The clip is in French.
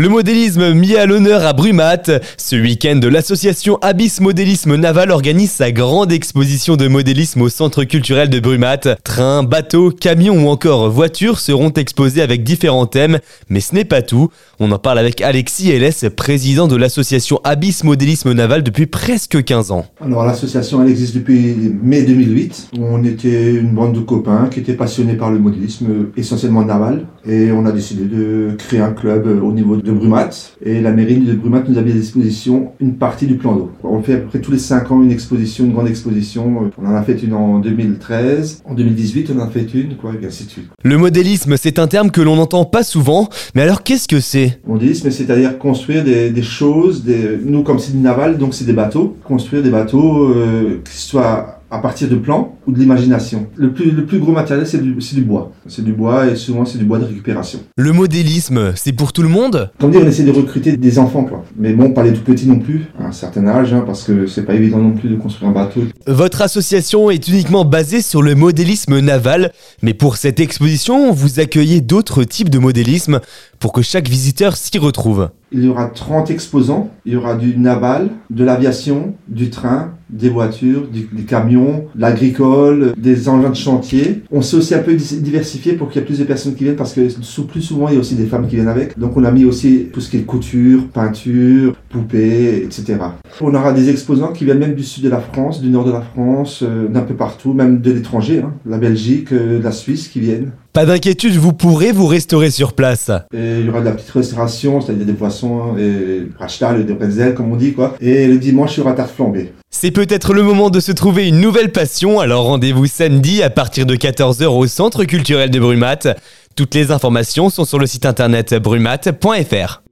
Le modélisme mis à l'honneur à Brumat. Ce week-end, l'association Abyss Modélisme Naval organise sa grande exposition de modélisme au centre culturel de Brumat. Trains, bateaux, camions ou encore voitures seront exposés avec différents thèmes, mais ce n'est pas tout. On en parle avec Alexis Hélès, président de l'association Abyss Modélisme Naval depuis presque 15 ans. Alors l'association elle existe depuis mai 2008. On était une bande de copains qui étaient passionnés par le modélisme essentiellement naval et on a décidé de créer un club au niveau de Brumat et la mairie de Brumat nous a mis à disposition une partie du plan d'eau. On fait à peu près tous les 5 ans une exposition, une grande exposition. On en a fait une en 2013, en 2018 on en a fait une, quoi, et ainsi de suite. Le modélisme, c'est un terme que l'on n'entend pas souvent, mais alors qu'est-ce que c'est? Modélisme, c'est-à-dire construire des, des choses, des, nous comme c'est du naval, donc c'est des bateaux, construire des bateaux euh, qui soient à partir de plans ou de l'imagination. Le plus, le plus gros matériel, c'est du, du bois. C'est du bois et souvent c'est du bois de récupération. Le modélisme, c'est pour tout le monde? Comme dire, on essaie de recruter des enfants, quoi. Mais bon, pas les tout petits non plus, à un certain âge, hein, parce que c'est pas évident non plus de construire un bateau. Votre association est uniquement basée sur le modélisme naval, mais pour cette exposition, vous accueillez d'autres types de modélisme pour que chaque visiteur s'y retrouve. Il y aura 30 exposants. Il y aura du naval, de l'aviation, du train, des voitures, des camions, l'agricole, des engins de chantier. On s'est aussi un peu diversifié pour qu'il y ait plus de personnes qui viennent parce que plus souvent il y a aussi des femmes qui viennent avec. Donc on a mis aussi tout ce qui est couture, peinture, poupées, etc. On aura des exposants qui viennent même du sud de la France, du nord de la France, euh, d'un peu partout, même de l'étranger, hein, la Belgique, euh, la Suisse qui viennent. Pas d'inquiétude, vous pourrez vous restaurer sur place. Et il y aura de la petite restauration, c'est-à-dire des poissons, et rachtal, des bretzels, comme on dit, quoi. Et le dimanche, il y aura tarte flambée. C'est peut-être le moment de se trouver une nouvelle passion, alors rendez-vous samedi à partir de 14h au Centre culturel de Brumat. Toutes les informations sont sur le site internet brumat.fr.